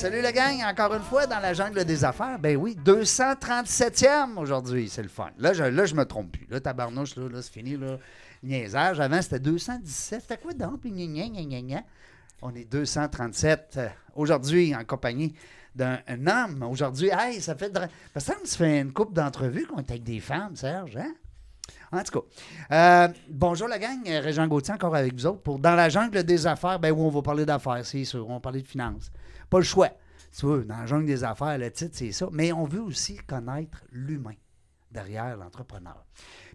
Salut la gang, encore une fois dans la jungle des affaires. Ben oui, 237e aujourd'hui, c'est le fun. Là, je, là, je me trompe plus. Là, tabarnouche, là, là c'est fini, là. Niaisage. Avant, c'était 217. C'était quoi donc? On est 237 euh, aujourd'hui en compagnie d'un un homme. Aujourd'hui, hey, ça fait... Ça me ça fait une couple d'entrevues qu'on est avec des femmes, Serge, hein? En tout cas, euh, bonjour la gang, Régent Gauthier encore avec vous autres pour Dans la jungle des affaires, ben oui, on va parler d'affaires, c'est sûr, on va parler de finances. Pas le choix. Tu vois, dans la jungle des affaires, le titre, c'est ça. Mais on veut aussi connaître l'humain derrière l'entrepreneur.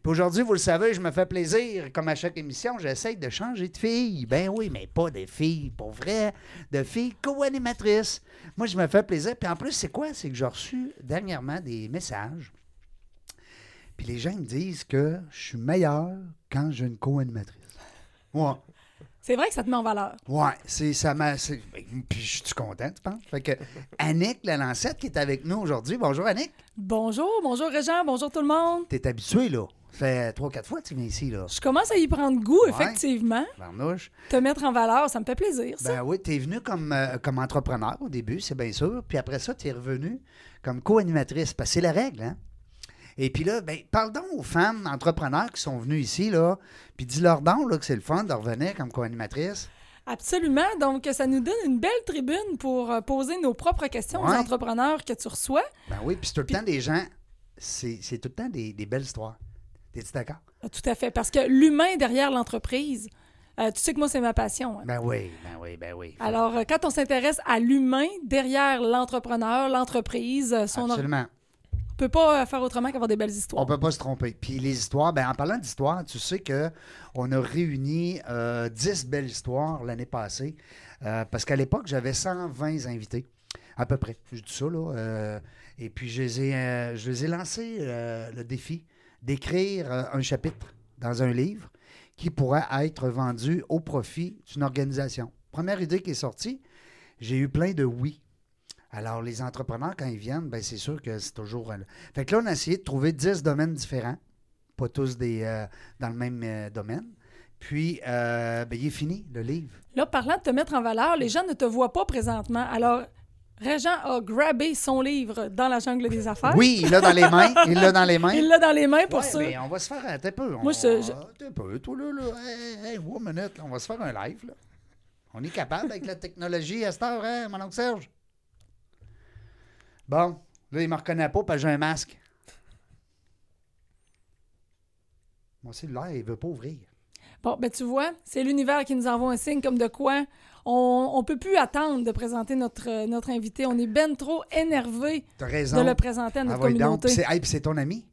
Puis aujourd'hui, vous le savez, je me fais plaisir, comme à chaque émission, j'essaye de changer de fille. Ben oui, mais pas de filles pour vrai, de filles co-animatrices. Moi, je me fais plaisir. Puis en plus, c'est quoi? C'est que j'ai reçu dernièrement des messages puis les gens me disent que je suis meilleur quand j'ai une co-animatrice. Ouais. C'est vrai que ça te met en valeur. Ouais, c'est ça m'a. c'est- Puis je suis content, tu penses? Fait que Annick la Lancette qui est avec nous aujourd'hui. Bonjour Annick. Bonjour, bonjour Régent, bonjour tout le monde. T'es habitué, là. Ça fait trois, quatre fois que tu viens ici, là. Je commence à y prendre goût, Ouais. effectivement. Barnouche. Te mettre en valeur, ça me fait plaisir, ça. Ben oui, t'es venu comme, euh, comme entrepreneur au début, c'est bien sûr. Puis après ça, t'es revenu comme co-animatrice. Parce que c'est la règle, hein? Et puis là, ben, parle donc aux femmes entrepreneurs qui sont venues ici, là, puis dis-leur donc là, que c'est le fun de revenir comme co-animatrice. Absolument. Donc, ça nous donne une belle tribune pour euh, poser nos propres questions aux entrepreneurs que tu reçois. Ben oui, puis c'est tout le temps des gens, c'est tout le temps des, des belles histoires. T'es-tu d'accord? Ah, Tout à fait. Parce que l'humain derrière l'entreprise, euh, tu sais que moi, c'est ma passion. hein. Ben oui, ben oui, ben oui. Alors, euh, quand on s'intéresse à l'humain derrière l'entrepreneur, l'entreprise, euh, son or- Absolument. On peut pas euh, faire autrement qu'avoir des belles histoires. On peut pas se tromper. Puis les histoires, ben en parlant d'histoires, tu sais que on a réuni euh, 10 belles histoires l'année passée. Euh, parce qu'à l'époque, j'avais 120 invités, à peu près. Je dis ça, là. euh, et puis, je les ai, je les ai lancé euh, le défi d'écrire un chapitre dans un livre qui pourrait être vendu au profit d'une organisation. Première idée qui est sortie, j'ai eu plein de oui. Alors, les entrepreneurs, quand ils viennent, ben, c'est sûr que c'est toujours. euh, Fait que là, on a essayé de trouver 10 domaines différents, pas tous des, euh, dans le même euh, domaine. Puis, euh, ben, il est fini, le livre. Là, parlant de te mettre en valeur, les gens ne te voient pas présentement. Alors, Régent a grabé son livre dans la jungle des affaires. Oui, il l'a dans les mains. Il l'a dans les mains. Il l'a dans les mains pour Ouais, ça. mais on va se faire un peu. Moi, je- Un peu, toi, là, là. Hey, hey, one minute, là, on va se faire un live, là. On est capable avec la technologie à cette heure, hein, mon oncle Serge? Bon, là, il me reconnaît pas parce que j'ai un masque. Mon cellulaire, il veut pas ouvrir. Bon, ben tu vois, c'est l'univers qui nous envoie un signe comme de quoi on ne peut plus attendre de présenter notre, euh, notre invité. On est ben trop énervé de le présenter à Ah, notre ouais, donc, communauté. c'est hey, puis c'est ton ami?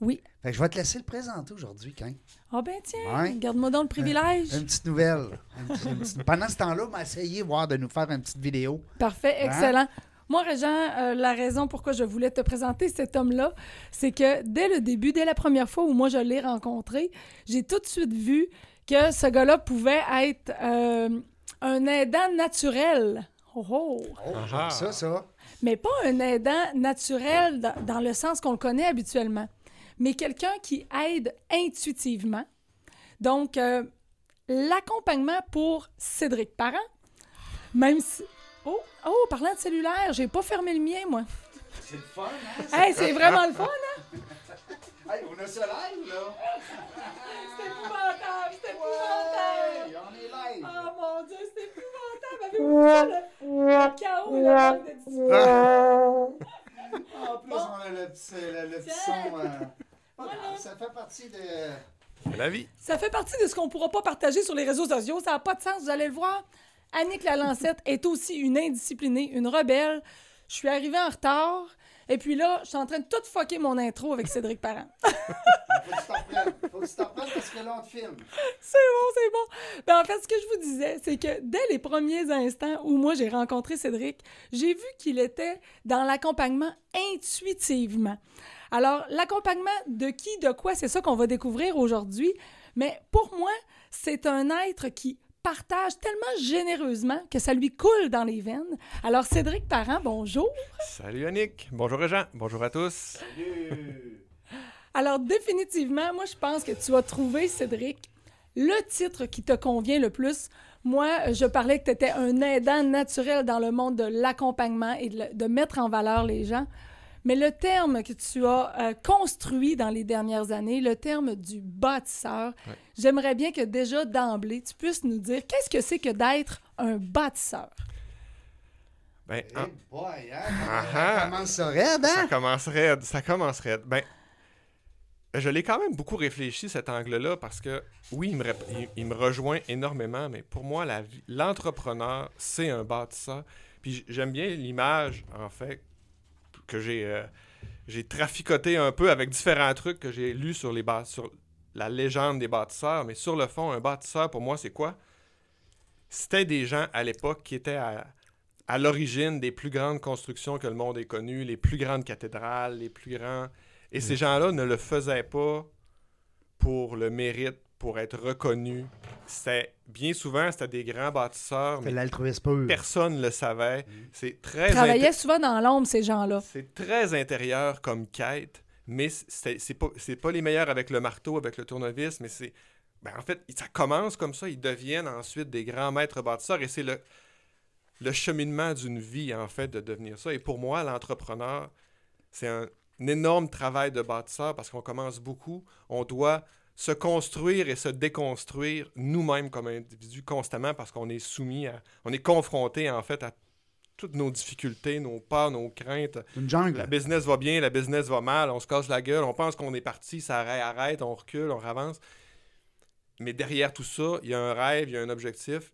Oui. Fait que je vais te laisser le présenter aujourd'hui, quand. Ah ben tiens, Ouais. garde-moi donc le privilège. Une petite nouvelle. Une petite- une petite- Pendant ce temps-là, on va essayer voir de nous faire une petite vidéo. Parfait, Hein? Moi, Régent, euh, la raison pourquoi je voulais te présenter cet homme-là, c'est que dès le début, dès la première fois où moi je l'ai rencontré, j'ai tout de suite vu que ce gars-là pouvait être euh, un aidant naturel. Oh, oh. Oh, j'aime ça, ça. Mais pas un aidant naturel dans, dans le sens qu'on le connaît habituellement, mais quelqu'un qui aide intuitivement. Donc, euh, l'accompagnement pour Cédric Parent, même si... Oh, oh, parlant de cellulaire, j'ai pas fermé le mien, moi. C'est le fun, hein? Hey, c'est vraiment le fun, hein? Hey, on a ce live, là? C'est épouvantable, c'est épouvantable! on est live. Oh mon Dieu, c'est épouvantable! Avez-vous vu ça, le, le chaos là, de discussion? En plus, on a le petit, le, le petit son. euh, ça fait partie de. C'est la vie. Ça fait partie de ce qu'on pourra pas partager sur les réseaux sociaux. Ça n'a pas de sens, vous allez le voir. Annick Lalancette est aussi une indisciplinée, une rebelle. Je suis arrivée en retard. Et puis là, je suis en train de tout fucker mon intro avec Cédric Parent. Faut que tu t'en reprennes. Faut que tu t'en reprennes parce que là, on te filme. c'est bon, c'est bon. Ben, en fait, ce que je vous disais, c'est que dès les premiers instants où moi j'ai rencontré Cédric, j'ai vu qu'il était dans l'accompagnement intuitivement. Alors, l'accompagnement de qui, de quoi, c'est ça qu'on va découvrir aujourd'hui. Mais pour moi, c'est un être qui partage tellement généreusement que ça lui coule dans les veines. Alors, Cédric Parent, bonjour. Salut Yannick. Bonjour Jean. Bonjour à tous. Alors, définitivement, moi, je pense que tu as trouvé, Cédric, le titre qui te convient le plus. Moi, je parlais que tu étais un aidant naturel dans le monde de l'accompagnement et de, de mettre en valeur les gens. Mais le terme que tu as euh, construit dans les dernières années, le terme du bâtisseur, Ouais. j'aimerais bien que déjà d'emblée, tu puisses nous dire qu'est-ce que c'est que d'être un bâtisseur? Ben, Eh en- boy, hein? Ça commence raide, ça hein? commencerait, ça commencerait. Ben, je l'ai quand même beaucoup réfléchi cet angle-là parce que oui, il me, rép- il, il me rejoint énormément, mais pour moi, la vie- l'entrepreneur, c'est un bâtisseur. Puis j'aime bien l'image, en fait, que j'ai euh, j'ai traficoté un peu avec différents trucs que j'ai lus sur les sur la légende des bâtisseurs, mais sur le fond, un bâtisseur pour moi, c'est quoi? C'était des gens à l'époque qui étaient à, à l'origine des plus grandes constructions que le monde ait connues, les plus grandes cathédrales, les plus grands. Et ces gens-là ne le faisaient pas pour le mérite, pour être reconnus. C'était bien souvent, c'était des grands bâtisseurs, C'est mais l'altruisme pur. personne ne le savait. C'est très Ils travaillaient souvent dans l'ombre, ces gens-là. c'est très intérieur comme quête, mais c'est c'est pas, c'est pas les meilleurs avec le marteau, avec le tournevis, mais c'est. Ben en fait, ça commence comme ça, ils deviennent ensuite des grands maîtres bâtisseurs et c'est le, le cheminement d'une vie, en fait, de devenir ça. Et pour moi, l'entrepreneur, c'est un, un énorme travail de bâtisseur parce qu'on commence beaucoup. On doit se construire et se déconstruire nous-mêmes comme individus constamment parce qu'on est soumis à. On est confronté, en fait, à toutes nos difficultés, nos peurs, nos craintes. Une jungle. La business va bien, la business va mal, on se casse la gueule, on pense qu'on est parti, ça arrête, arrête, on recule, on avance. Mais derrière tout ça, il y a un rêve, il y a un objectif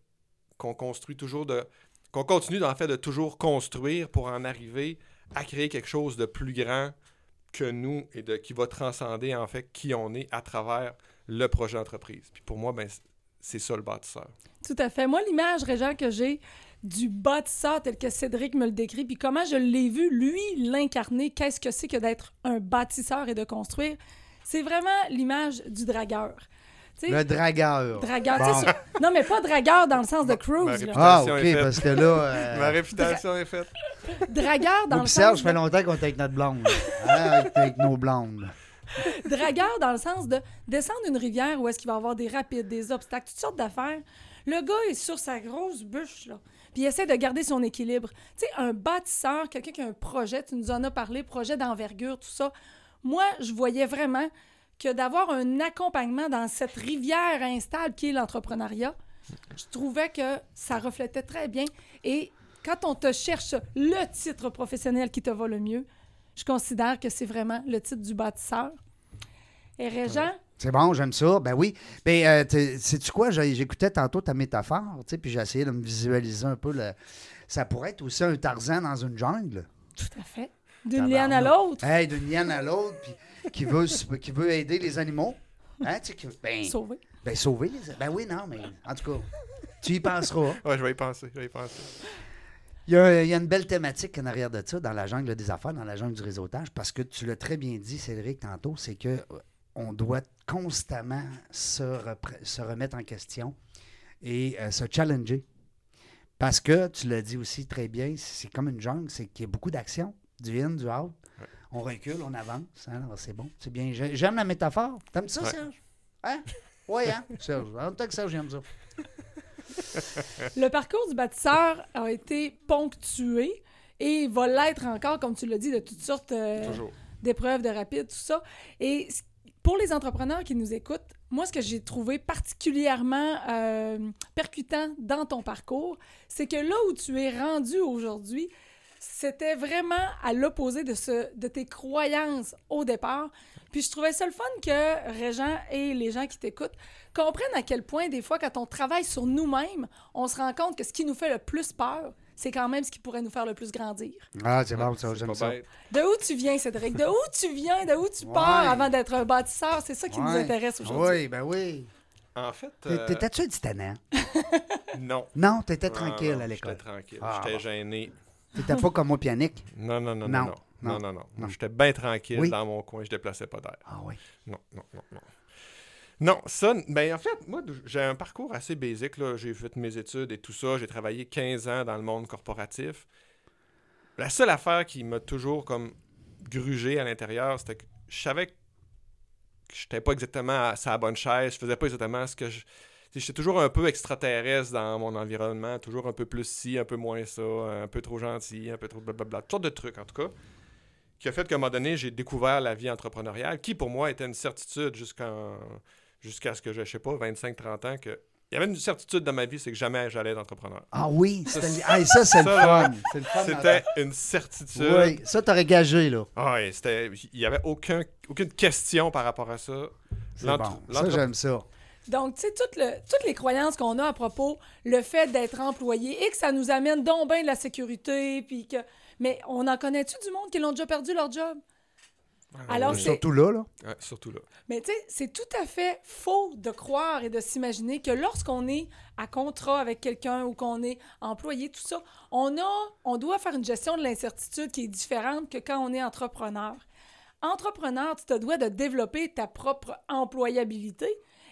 qu'on construit toujours de. qu'on continue en fait de toujours construire pour en arriver à créer quelque chose de plus grand que nous et de, qui va transcender en fait qui on est à travers le projet d'entreprise. Puis pour moi, ben, c'est ça le bâtisseur. Tout à fait. Moi, l'image, Régent, que j'ai du bâtisseur tel que Cédric me le décrit, puis comment je l'ai vu, lui, l'incarner, qu'est-ce que c'est que d'être un bâtisseur et de construire, c'est vraiment l'image du dragueur. Le dragueur. dragueur. Bon. sur- Non, mais pas dragueur dans le sens de cruise. Ah, OK, parce que là... euh, Ma réputation est faite. Dragueur dans le pis Serge, sens ça fait de... longtemps qu'on est avec notre blonde. Hein, avec, avec nos blondes. Dragueur dans le sens de descendre une rivière où est-ce qu'il va y avoir des rapides, des obstacles, toutes sortes d'affaires. Le gars est sur sa grosse bûche, là. Puis il essaie de garder son équilibre. Tu sais, un bâtisseur, quelqu'un qui a un projet, tu nous en as parlé, projet d'envergure, tout ça. Moi, je voyais vraiment que d'avoir un accompagnement dans cette rivière instable qui est l'entrepreneuriat, je trouvais que ça reflétait très bien. Et quand on te cherche le titre professionnel qui te va le mieux, je considère que c'est vraiment le titre du bâtisseur. Et Régent, C'est bon, j'aime ça. Ben oui. Ben, euh, sais-tu quoi? J'écoutais tantôt ta métaphore, tu sais, puis j'ai essayé de me visualiser un peu. Le... Ça pourrait être aussi un Tarzan dans une jungle. tout à fait. D'une liane à l'autre, Hey, d'une liane à l'autre, puis qui veut, qui veut aider les animaux. Hein, tu sais, qui- ben, sauvé. ben, sauver les Ben oui, non, mais en tout cas, tu y penseras. Ouais, je vais y penser, je vais y penser. Il y, a, il y a une belle thématique en arrière de ça, dans la jungle des affaires, dans la jungle du réseautage, parce que tu l'as très bien dit, Cédric, tantôt, c'est que euh, on doit constamment se remettre en question et euh, se challenger. Parce que, tu l'as dit aussi très bien, c'est comme une jungle, c'est qu'il y a beaucoup d'action, du in, du out. On recule, on avance. hein, alors c'est bon, c'est bien. J'ai- J'aime la métaphore. T'aimes ça, Ouais. Serge? Hein? Oui, hein? Serge. En tant que Serge, j'aime ça. Le parcours du bâtisseur a été ponctué et va l'être encore, comme tu l'as dit, de toutes sortes euh, d'épreuves de rapide, tout ça. Et pour les entrepreneurs qui nous écoutent, moi, ce que j'ai trouvé particulièrement euh, percutant dans ton parcours, c'est que là où tu es rendu aujourd'hui, c'était vraiment à l'opposé de, ce, de tes croyances au départ. Puis je trouvais ça le fun que Régent et les gens qui t'écoutent comprennent à quel point, des fois, quand on travaille sur nous-mêmes, on se rend compte que ce qui nous fait le plus peur, c'est quand même ce qui pourrait nous faire le plus grandir. Ah, c'est bon, ça, j'aime pas ça. bête. De où tu viens, Cédric? De où tu viens? De où tu pars Ouais. avant d'être un bâtisseur? C'est ça qui nous intéresse aujourd'hui. Oui, ben oui. En fait, euh, T'étais-tu un titanant? non. Non, t'étais Non, tranquille non, à l'école. J'étais tranquille. Ah, J'étais gêné. T'étais pas comme moi, pianique. Non, non, Non, non, non. Non, non. J'étais bien tranquille Oui. dans mon coin. Je déplaçais pas d'air. Ah oui. Non, non, non, non. Non, ça, ben en fait, moi, j'ai un parcours assez basique. J'ai fait mes études et tout ça. J'ai travaillé 15 ans dans le monde corporatif. La seule affaire qui m'a toujours comme grugé à l'intérieur, c'était que je savais que j'étais pas exactement à sa bonne chaise, je faisais pas exactement ce que je. J'étais toujours un peu extraterrestre dans mon environnement, toujours un peu plus ci, un peu moins ça, un peu trop gentil, un peu trop blablabla, toutes sortes de trucs en tout cas, qui a fait qu'à un moment donné, j'ai découvert la vie entrepreneuriale, qui pour moi était une certitude jusqu'à jusqu'à ce que je sais pas, 25-30 ans, que il y avait une certitude dans ma vie, c'est que jamais j'allais être entrepreneur. Ah oui, ça, c'est le fun. C'est le fun C'était une certitude. Oui, ça t'aurais gagé, là. Ah oui. Il n'y avait aucun, aucune question par rapport à ça. Bon. Ça, j'aime ça. Donc, tu sais, toutes, toutes les croyances qu'on a à propos, le fait d'être employé et que ça nous amène donc bien de la sécurité, puis que. Mais on en connaît-tu du monde qui l'ont déjà perdu leur job? Alors, surtout là, là. surtout là. Mais tu sais, c'est tout à fait faux de croire et de s'imaginer que lorsqu'on est à contrat avec quelqu'un ou qu'on est employé, tout ça, on a, on doit faire une gestion de l'incertitude qui est différente que quand on est entrepreneur. Entrepreneur, tu te dois de développer ta propre employabilité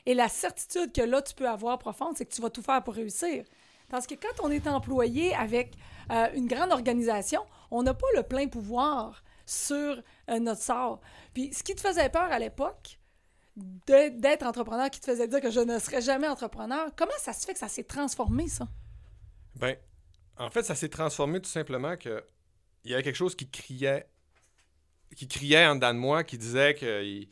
et la certitude que là, tu peux avoir profonde, c'est que tu vas tout faire pour réussir. Parce que quand on est employé avec euh, une grande organisation, on n'a pas le plein pouvoir sur euh, notre sort. Puis ce qui te faisait peur à l'époque, d'être entrepreneur, qui te faisait dire que je ne serais jamais entrepreneur, comment ça se fait que ça s'est transformé, ça? Ben, en fait, ça s'est transformé tout simplement que il y avait quelque chose qui criait, qui criait en dedans de moi, qui disait que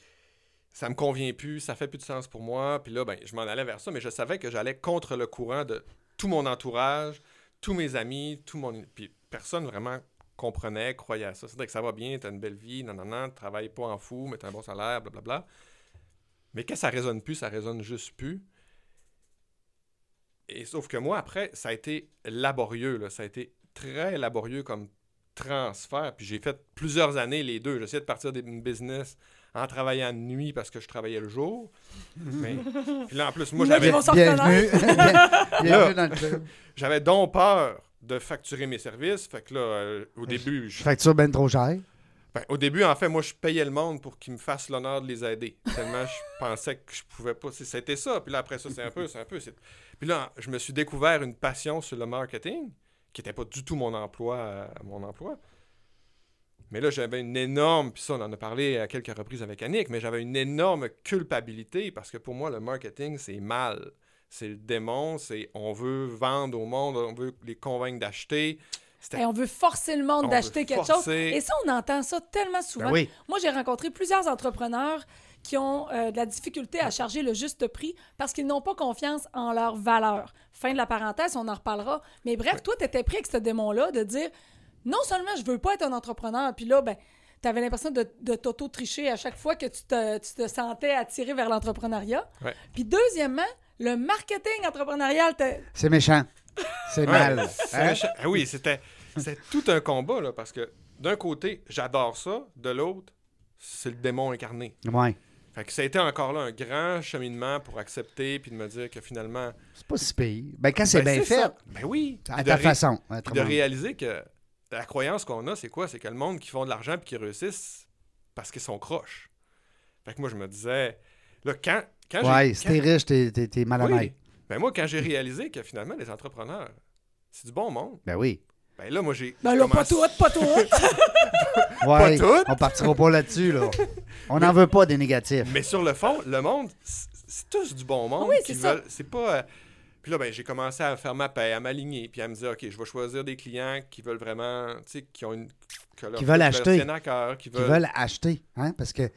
ça me convient plus, ça fait plus de sens pour moi. Puis là, ben, je m'en allais vers ça, mais je savais que j'allais contre le courant de tout mon entourage, tous mes amis, tout mon... Puis personne vraiment comprenait, croyait à ça. C'est-à-dire que ça va bien, t'as une belle vie, non, non, non, travaille pas en fou, mais t'as un bon salaire, blablabla. Mais quand ça résonne plus, ça résonne juste plus. Et sauf que moi, après, ça a été laborieux, là. ça a été très laborieux comme transfert. Puis j'ai fait plusieurs années les deux. J'essayais de partir d'une business en travaillant de nuit parce que je travaillais le jour. Mais puis là, en plus, moi, j'avais... J'avais donc peur de facturer mes services. Fait que là, euh, au début. Je... Facture bien trop cher. Ben, au début, en fait, moi, je payais le monde pour qu'ils me fassent l'honneur de les aider. Tellement je pensais que je pouvais pas. C'était ça. Puis là, après ça, c'est un peu, c'est un peu. Puis là, je me suis découvert une passion sur le marketing, qui n'était pas du tout mon emploi, euh, mon emploi. Mais là, j'avais une énorme, puis ça, on en a parlé à quelques reprises avec Annick, mais j'avais une énorme culpabilité parce que pour moi, le marketing, c'est mal c'est le démon, c'est on veut vendre au monde, on veut les convaincre d'acheter. Et on veut forcer le monde d'acheter quelque chose. Et ça, on entend ça tellement souvent. Ben Moi, j'ai rencontré plusieurs entrepreneurs qui ont euh, de la difficulté à charger le juste prix parce qu'ils n'ont pas confiance en leur valeur. Fin de la parenthèse, on en reparlera. Mais bref, toi, tu étais pris avec ce démon-là de dire non seulement je veux pas être un entrepreneur, puis là, ben, tu avais l'impression de, de t'auto-tricher à chaque fois que tu te, tu te sentais attiré vers l'entrepreneuriat. Puis deuxièmement, le marketing entrepreneurial. C'est méchant. C'est mal. Hein? Ah oui, c'était tout un combat, là, parce que d'un côté, j'adore ça, de l'autre, c'est le démon incarné. Ouais. Fait que ça a été encore là un grand cheminement pour accepter puis de me dire que finalement. C'est pas si pire. Ben, quand c'est ben, bien fait. Ben oui. À ta façon. de réaliser que la croyance qu'on a, c'est quoi? C'est que le monde qui font de l'argent puis qui réussissent parce qu'ils sont croches. Fait que moi, je me disais, là, quand, ouais, si t'es riche, t'es, t'es, mal oui. Ben moi, quand j'ai réalisé que finalement, les entrepreneurs, c'est du bon monde. Ben oui. Ben là, moi, j'ai. Ben là, pas tout, pas tout. ouais, pas tout. On partira pas là-dessus, là. On n'en veut pas des négatifs. Mais sur le fond, le monde, c'est tous du bon monde. Oui, c'est ça. C'est pas. Puis là, ben, j'ai commencé à faire ma paix, à m'aligner, puis à me dire, OK, je vais choisir des clients qui veulent vraiment, tu sais, qui ont une. qui veulent acheter. qui, veulent... acheter, hein, parce que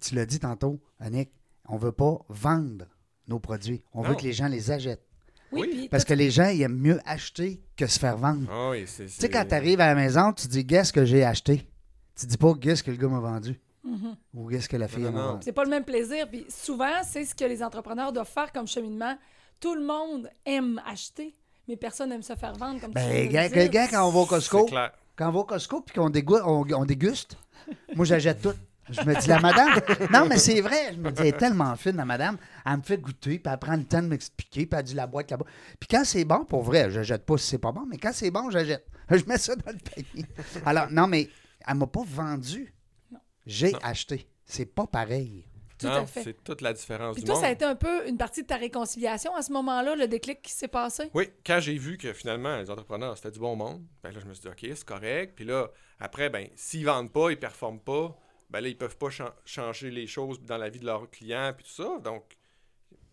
tu l'as dit tantôt, Annick, on veut pas vendre nos produits. On veut que les gens les achètent. Oui, Parce que les gens, ils aiment mieux acheter que se faire vendre. Ah oui, tu sais, quand tu arrives à la maison, tu dis, qu'est-ce que j'ai acheté? Tu dis pas, qu'est-ce que le gars m'a vendu? Mm-hmm. Ou qu'est-ce que la fille m'a vendu? C'est pas le même plaisir. Puis souvent, c'est ce que les entrepreneurs doivent faire comme cheminement. Tout le monde aime acheter, mais personne n'aime se faire vendre comme ben, gars, quand on va au Costco, quand on va au Costco puis qu'on déguste, on déguste moi, j'achète tout. Je me dis, la madame. Non, mais c'est vrai. Je me dis, elle est tellement fine, la madame. Elle me fait goûter, puis elle prend le temps de m'expliquer, puis elle dit la boîte là-bas. Puis quand c'est bon, pour vrai, je jette pas si c'est pas bon, mais quand c'est bon, je jette. Je mets ça dans le panier. Alors, non, mais elle m'a pas vendu. J'ai acheté. C'est pas pareil. Tout non, c'est toute la différence Puis du toi, monde. ça a été un peu une partie de ta réconciliation à ce moment-là, le déclic qui s'est passé? Oui, quand j'ai vu que finalement, les entrepreneurs, c'était du bon monde, ben là, je me suis dit, OK, c'est correct. Puis là, après, ben, s'ils vendent pas, ils performent pas, ben là, ils peuvent pas chan- changer les choses dans la vie de leurs clients, puis tout ça. Donc,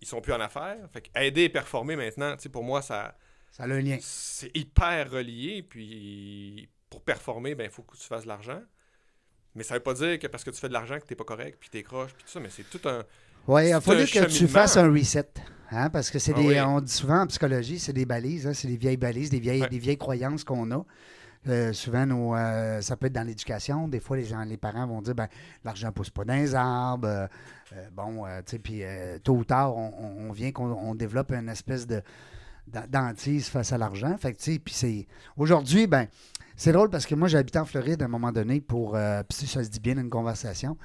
ils sont plus en affaires. Fait que aider et performer maintenant, tu sais, pour moi, ça, Ça a un lien. c'est hyper relié. Puis, pour performer, ben, il faut que tu fasses de l'argent. Mais ça veut pas dire que parce que tu fais de l'argent que t'es pas correct, puis t'es croche, puis tout ça. Mais c'est tout un. Oui, il a fallu que tu fasses un reset. Hein, parce que c'est Ah des. oui. On dit souvent en psychologie, c'est des balises, hein, c'est des vieilles balises, des vieilles, Ouais. des vieilles croyances qu'on a. Euh, souvent, nos, euh, ça peut être dans l'éducation. Des fois, les gens, les parents vont dire ben, l'argent pousse pas dans les arbres. euh, bon, tu sais, puis tôt ou tard, on, vient qu'on on développe une espèce de d'an- d'antise face à l'argent. Fait que, tu sais, puis c'est. Aujourd'hui, ben, c'est drôle parce que moi, habité en Floride à un moment donné pour. euh, puis ça se dit bien une conversation.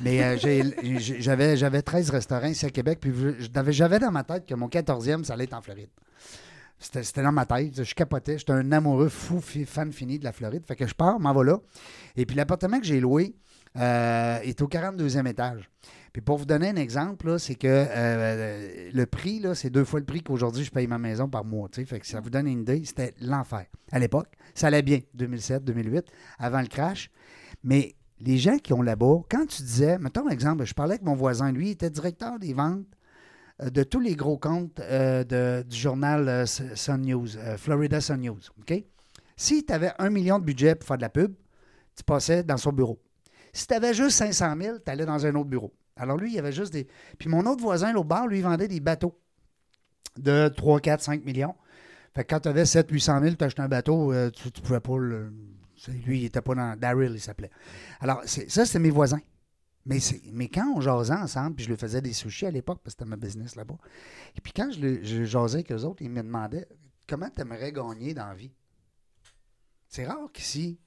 Mais euh, j'avais, j'avais 13 restaurants ici à Québec. Puis je- j'avais, dans ma tête que mon 14e, ça allait être en Floride. C'était, dans ma tête. Je capotais. J'étais un amoureux fou, fan fini de la Floride. Fait que je pars, m'en va là. Et puis l'appartement que j'ai loué euh, est au 42e étage. Puis pour vous donner un exemple, c'est que euh, le prix, c'est deux fois le prix qu'aujourd'hui je paye ma maison par mois. ça vous donne une idée, c'était l'enfer. À l'époque, ça allait bien, 2007, 2008, avant le crash. Mais les gens qui ont là-bas, quand tu disais, mettons un exemple, je parlais avec mon voisin, lui, il était directeur des ventes euh, de tous les gros comptes euh, du journal euh, Sun News, euh, Florida Sun News. Si tu avais un million de budget pour faire de la pub, tu passais dans son bureau. Si tu avais juste 500 000, tu allais dans un autre bureau. Alors lui, il y avait juste des. Puis mon autre voisin, l'autre bar, lui, vendait des bateaux de 3, 4, 5 millions. Fait que quand tu avais 7, 800 000, tu achetais un bateau, euh, tu, tu pouvais pas le. c'est- Lui, il était pas dans. Daryl, il s'appelait. Alors, c'est- ça, c'était mes voisins. Mais, c'est- mais quand on jasait ensemble, puis je lui faisais des sushis à l'époque, parce que c'était ma business là-bas. Et puis quand je, le- jasais avec eux autres, ils me demandaient comment tu aimerais gagner dans la vie? C'est rare qu'ici,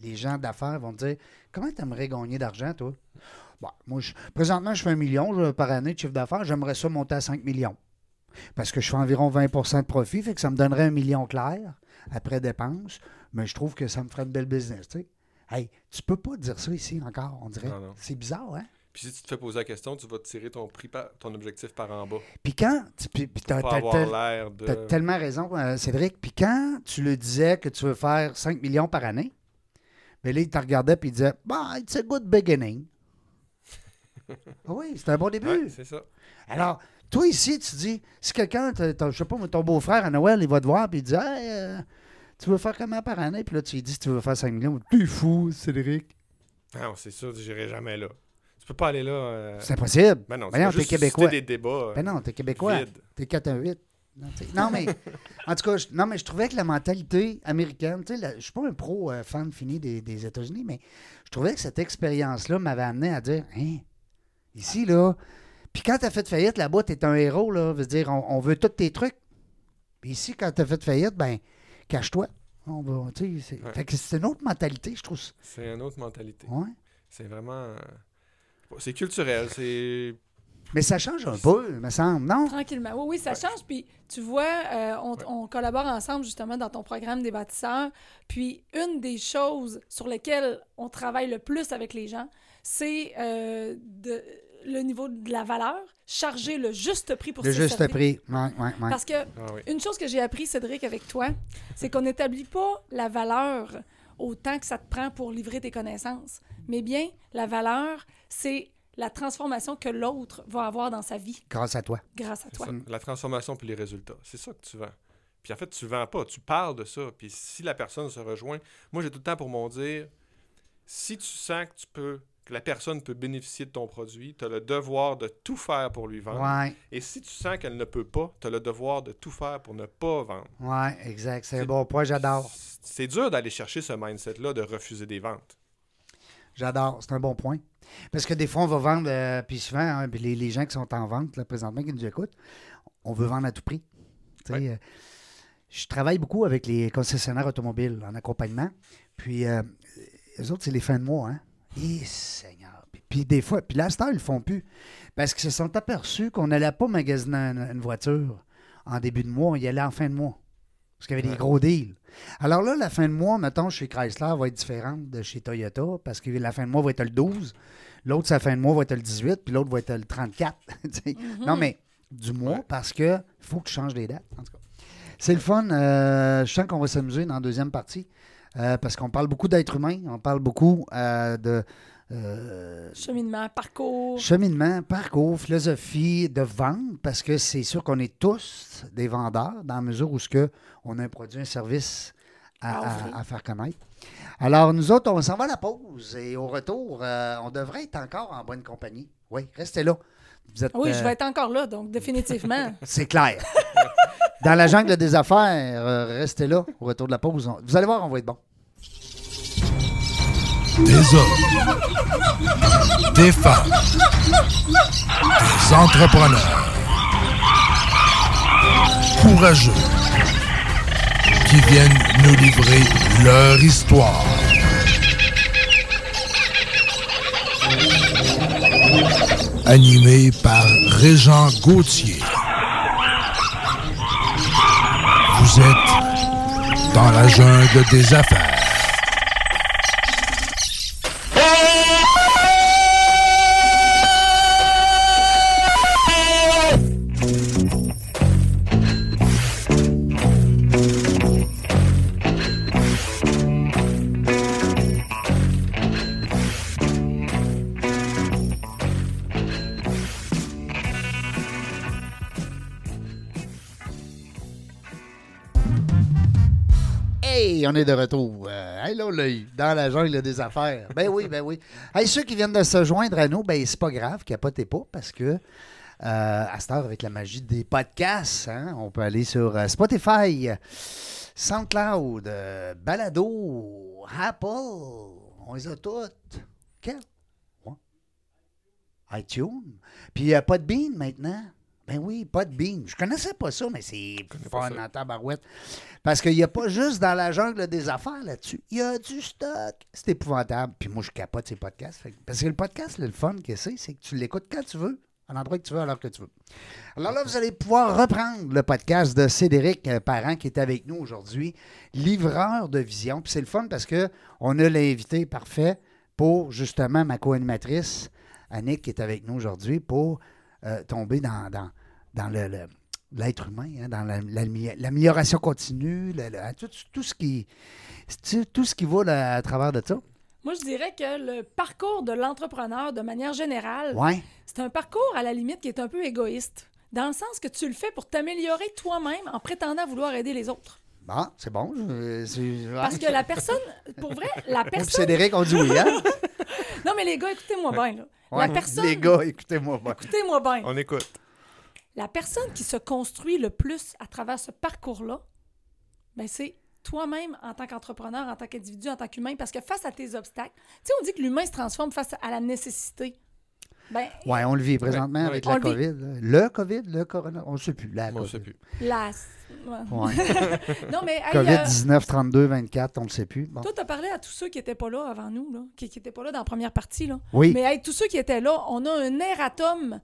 les gens d'affaires vont te dire Comment tu aimerais gagner d'argent, toi? Bon, moi, je- présentement, je fais un million je- par année de chiffre d'affaires. J'aimerais ça monter à 5 millions. Parce que je fais environ 20% de profit, fait que ça me donnerait un million clair après dépenses. Mais je trouve que ça me ferait une belle business. Tu sais. Hey, tu peux pas dire ça ici encore, on dirait. C'est bizarre, hein? Puis si tu te fais poser la question, tu vas tirer ton prix par- ton objectif par en bas. Puis quand. tu- de. t'as tellement raison, euh, Cédric. Puis quand tu le disais que tu veux faire 5 millions par année, mais là, il te regardait puis il disait Bah, it's a good beginning. Ah oui, c'est un bon début. Ouais, c'est ça. Alors, toi ici, tu dis, si quelqu'un, je sais pas, ton beau-frère à Noël, il va te voir puis il dit Hey, euh, tu veux faire comment par année? Puis là, tu lui dis tu veux faire 5 millions. T'es fou, Cédric. Non, c'est sûr, j'irai jamais là. Tu peux pas aller là. euh, C'est impossible. Ben non, Ben non, t'es Québécois. des débats. euh, Ben non, t'es québécois. T'es 418. Non, mais en tout cas, je, non, mais je trouvais que la mentalité américaine, tu sais, je suis pas un pro euh, fan fini des, des États-Unis, mais je trouvais que cette expérience-là m'avait amené à dire, hein, ici, là, puis quand t'as fait faillite là-bas, t'es un héros, là, veut dire, on, on veut tous tes trucs. Puis ici, quand t'as fait faillite, ben, cache-toi. On va, tu sais, c'est, Ouais. fait que c'est une autre mentalité, je trouve. ça. C'est une autre mentalité. Ouais. C'est vraiment. C'est culturel. C'est. Mais ça change un peu, il me semble, non? Tranquillement. Oui, oui, ça change. Puis, tu vois, euh, on, Ouais. on collabore ensemble justement dans ton programme des bâtisseurs. Puis, une des choses sur lesquelles on travaille le plus avec les gens, c'est euh, de- le niveau de la valeur, charger le juste prix pour Le ses juste services. prix. Ouais, ouais, ouais. Parce que Ah oui. une chose que j'ai appris, Cédric, avec toi, c'est qu'on n'établit pas la valeur au temps que ça te prend pour livrer tes connaissances, mais bien la valeur, c'est la transformation que l'autre va avoir dans sa vie Grâce à toi. grâce à toi. ça, La transformation puis les résultats. C'est ça que tu vends. Puis en fait, tu vends pas, tu parles de ça. Puis si la personne se rejoint, moi j'ai tout le temps pour mon dire, si tu sens que tu peux, que la personne peut bénéficier de ton produit, tu as le devoir de tout faire pour lui vendre. Ouais, Et si tu sens qu'elle ne peut pas, tu as le devoir de tout faire pour ne pas vendre. ouais, exact. C'est un bon point, j'adore. C'est dur d'aller chercher ce mindset-là de refuser des ventes. J'adore, c'est un bon point. Parce que des fois, on va vendre, euh, puis souvent, hein, les, les gens qui sont en vente, là, présentement, qui nous écoutent, on veut vendre à tout prix. Ouais. euh, je travaille beaucoup avec les concessionnaires automobiles en accompagnement. Puis, euh, les autres, c'est les fins de mois. Hein? Et Seigneur. Puis, puis des fois, puis là, ils le font plus. Parce qu'ils se sont aperçus qu'on n'allait pas magasiner une, voiture en début de mois, on y allait en fin de mois. Parce qu'il y avait des gros deals. Alors là, la fin de mois, mettons, chez Chrysler va être différente de chez Toyota parce que la fin de mois va être le 12, l'autre, sa fin de mois va être le 18, puis l'autre va être le 34. tu sais. Non, mais du mois Ouais. parce que faut que tu changes les dates. En tout cas. C'est le fun. euh, je sens qu'on va s'amuser dans la deuxième partie euh, parce qu'on parle beaucoup d'êtres humains, on parle beaucoup euh, de, euh, Cheminement, parcours. cheminement, parcours, philosophie de vente, parce que c'est sûr qu'on est tous des vendeurs dans la mesure où ce que on a un produit, un service à, À faire connaître. Alors, nous autres, on s'en va à la pause et au retour, on devrait être encore en bonne compagnie. Oui, restez là. Vous êtes, Oui, je euh, vais être encore là, donc définitivement. C'est clair. Dans la jungle des affaires, euh, restez là au retour de la pause. On- Vous allez voir, on va être bon. Des hommes, des femmes, des entrepreneurs courageux qui viennent nous livrer leur histoire. Animé par Régent Gauthier. Vous êtes dans la jungle des affaires. Dans la jungle des affaires. Ben oui, ben oui. Hey, ceux qui viennent de se joindre à nous, ben c'est pas grave, capotez pas, parce que euh, à cette heure, avec la magie des podcasts, hein, on peut aller sur euh, Spotify, SoundCloud, euh, Balado, Apple, on les a toutes. Quel? Ouais. iTunes. Puis euh, Podbean maintenant. Ben oui, Podbean. Je connaissais pas ça, mais c'est pas fun en tabarouette. Parce qu'il n'y a pas juste dans la jungle des affaires là-dessus. Il y a du stock. C'est épouvantable. Puis moi, je capote ces podcasts. Parce que le podcast, le fun que c'est, c'est que tu l'écoutes quand tu veux, à l'endroit que tu veux, à l'heure que tu veux. Alors là, vous allez pouvoir reprendre le podcast de Cédric euh, Parent qui est avec nous aujourd'hui, livreur de vision. Puis c'est le fun parce que on a l'invité parfait pour justement ma co-animatrice, Annick, qui est avec nous aujourd'hui, pour euh, tomber dans, dans, dans le- le, l'être humain, hein, dans la- l'amé- l'amélioration continue, le- le- tout, tout ce qui tout, tout ce qui va là, à travers de ça. Moi, je dirais que le parcours de l'entrepreneur, de manière générale, Ouais. c'est un parcours à la limite qui est un peu égoïste. Dans le sens que tu le fais pour t'améliorer toi-même en prétendant vouloir aider les autres. Bon, c'est bon. je- Parce que la personne, pour vrai, la personne. Cédric, on dit oui, hein? Non, mais les gars, écoutez-moi bien, là. Ouais. La personne. Les gars, écoutez-moi bien. Écoutez-moi bien. On écoute. La personne qui se construit le plus à travers ce parcours-là, ben c'est toi-même en tant qu'entrepreneur, en tant qu'individu, en tant qu'humain, parce que face à tes obstacles, tu sais, on dit que l'humain se transforme face à la nécessité. Ben, Ouais, on le vit présentement Ouais, avec ouais. la On vit. COVID. Le COVID, le corona, on ne sait plus. La COVID. je sais plus. la... ouais. Non, mais hey, euh, 19, 32, 24, on ne le sait plus. Bon. toi, t'as parlé à tous ceux qui étaient pas là avant nous, là, qui n'étaient pas là dans la première partie. Là. Oui. Mais hey, tous ceux qui étaient là, on a un erratum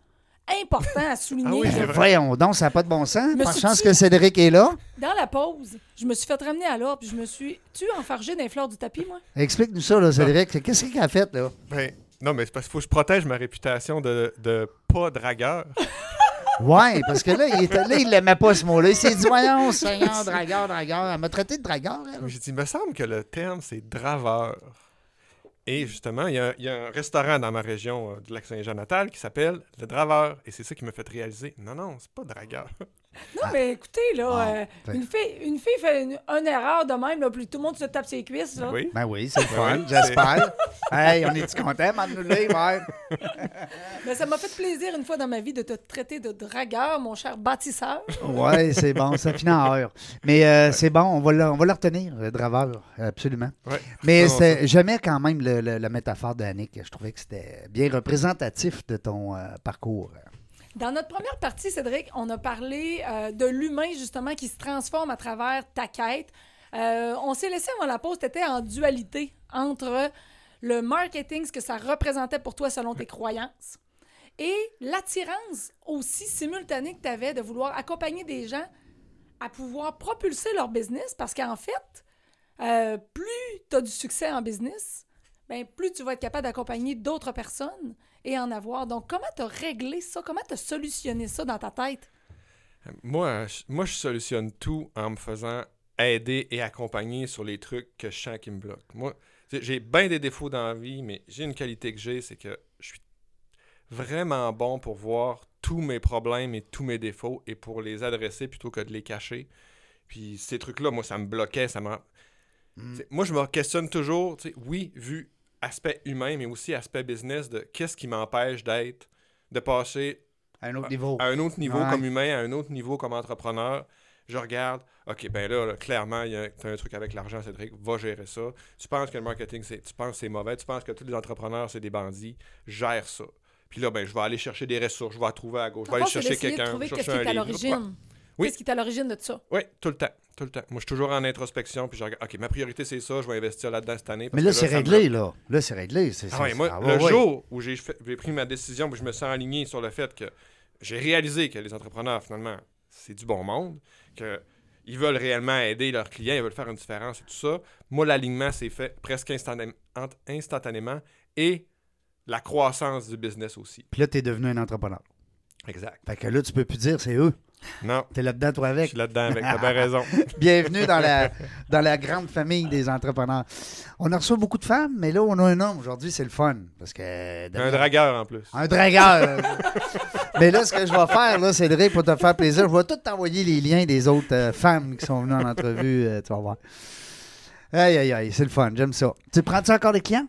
important à souligner. Ah oui, c'est là. vrai. Voyons donc, ça n'a pas de bon sens. Par chance que Cédric est là. Dans la pause, je me suis fait ramener à l'ordre, puis je me suis... Tu enfargé dans les fleurs du tapis, moi? Explique-nous ça, là, Cédric. Qu'est-ce qu'il a fait, là? Ben, non, mais c'est parce qu'il faut que je protège ma réputation de, de pas dragueur. Ouais, parce que là, il était, là, il l'aimait pas ce mot-là. Il s'est dit, voyons, Seigneur, dragueur, dragueur. Elle m'a traité de dragueur, elle. J'ai dit, il me semble que le terme, c'est draveur. Et justement, il y, a, il y a un restaurant dans ma région euh, du lac Saint-Jean natal qui s'appelle Le Draveur. Et c'est ça qui m'a fait réaliser, non, non, c'est pas dragueur. Non, mais écoutez, là, Ah, euh, fait- une, fille, une fille fait une, une erreur de même, là, puis tout le monde se tape ses cuisses, là. Oui. Ben oui, c'est le Ben fun, oui, j'espère. hey, on est-tu content, Manoulé? Ouais. Mais ça m'a fait plaisir une fois dans ma vie de te traiter de dragueur, mon cher bâtisseur. Ouais, c'est bon, ça finit en heure. Mais euh, c'est bon, on va, le, on va le retenir, le draveur, absolument. Ouais. Mais j'aimais quand même le- le- la métaphore d'Annick. Je trouvais que c'était bien représentatif de ton euh, parcours. Dans notre première partie, Cédric, on a parlé euh, de l'humain, justement, qui se transforme à travers ta quête. Euh, on s'est laissé avant la pause, tu étais en dualité entre le marketing, ce que ça représentait pour toi selon tes croyances, et l'attirance aussi simultanée que tu avais de vouloir accompagner des gens à pouvoir propulser leur business, parce qu'en fait, euh, plus tu as du succès en business, ben, plus tu vas être capable d'accompagner d'autres personnes et en avoir. Donc, comment tu as réglé ça? Comment tu as solutionné ça dans ta tête? Moi, je, moi, je solutionne tout en me faisant aider et accompagner sur les trucs que je sens qui me bloquent. Moi, J'ai bien des défauts dans la vie, mais j'ai une qualité que j'ai, c'est que je suis vraiment bon pour voir tous mes problèmes et tous mes défauts et pour les adresser plutôt que de les cacher. Puis ces trucs-là, moi, ça me bloquait, ça m'a... Mm. Sais, Moi, je me questionne toujours, tu sais, oui, vu aspect humain, mais aussi aspect business, de qu'est-ce qui m'empêche d'être, de passer À un autre niveau. à un autre niveau Ouais. comme humain, à un autre niveau comme entrepreneur. Je regarde, OK, ben là, là, clairement, il y a t'as un truc avec l'argent, Cédric, va gérer ça. Tu penses que le marketing, c'est, tu penses que c'est mauvais, tu penses que tous les entrepreneurs, c'est des bandits, gère ça. Puis là, ben, je vais aller chercher des ressources, je vais trouver à gauche, je vais aller chercher quelqu'un, trouver chercher qu'est-ce qui un est à livre. l'origine. Oui. Qu'est-ce qui est à l'origine de ça? Oui, tout le temps, tout le temps. Moi, je suis toujours en introspection, puis je regarde, OK, ma priorité, c'est ça, je vais investir là-dedans cette année. parce Mais là, que c'est me réglé, là. Là, c'est réglé. C'est, ah c'est- ouais, moi, ah le ouais, jour où j'ai, fait- j'ai pris ma décision, où je me sens aligné sur le fait que j'ai réalisé que les entrepreneurs, finalement, c'est du bon monde, qu'ils veulent réellement aider leurs clients, ils veulent faire une différence et tout ça. Moi, l'alignement s'est fait presque instantané- instantanément et la croissance du business aussi. Puis là, t'es devenu un entrepreneur. Exact. Fait que là, tu peux plus dire c'est eux. Non, T'es là-dedans, toi, je avec. suis là-dedans avec, t'as bien raison. Bienvenue dans la, dans la grande famille des entrepreneurs. On a reçu beaucoup de femmes, mais là, on a un homme aujourd'hui, c'est le fun. Parce que. Un dragueur en plus. Un dragueur. mais là, ce que je vais faire, là, Cédric, pour te faire plaisir, je vais tout t'envoyer les liens des autres euh, femmes qui sont venues en entrevue. euh, tu vas voir. Aïe, aïe, aïe, c'est le fun, j'aime ça. Tu prends-tu encore des clients?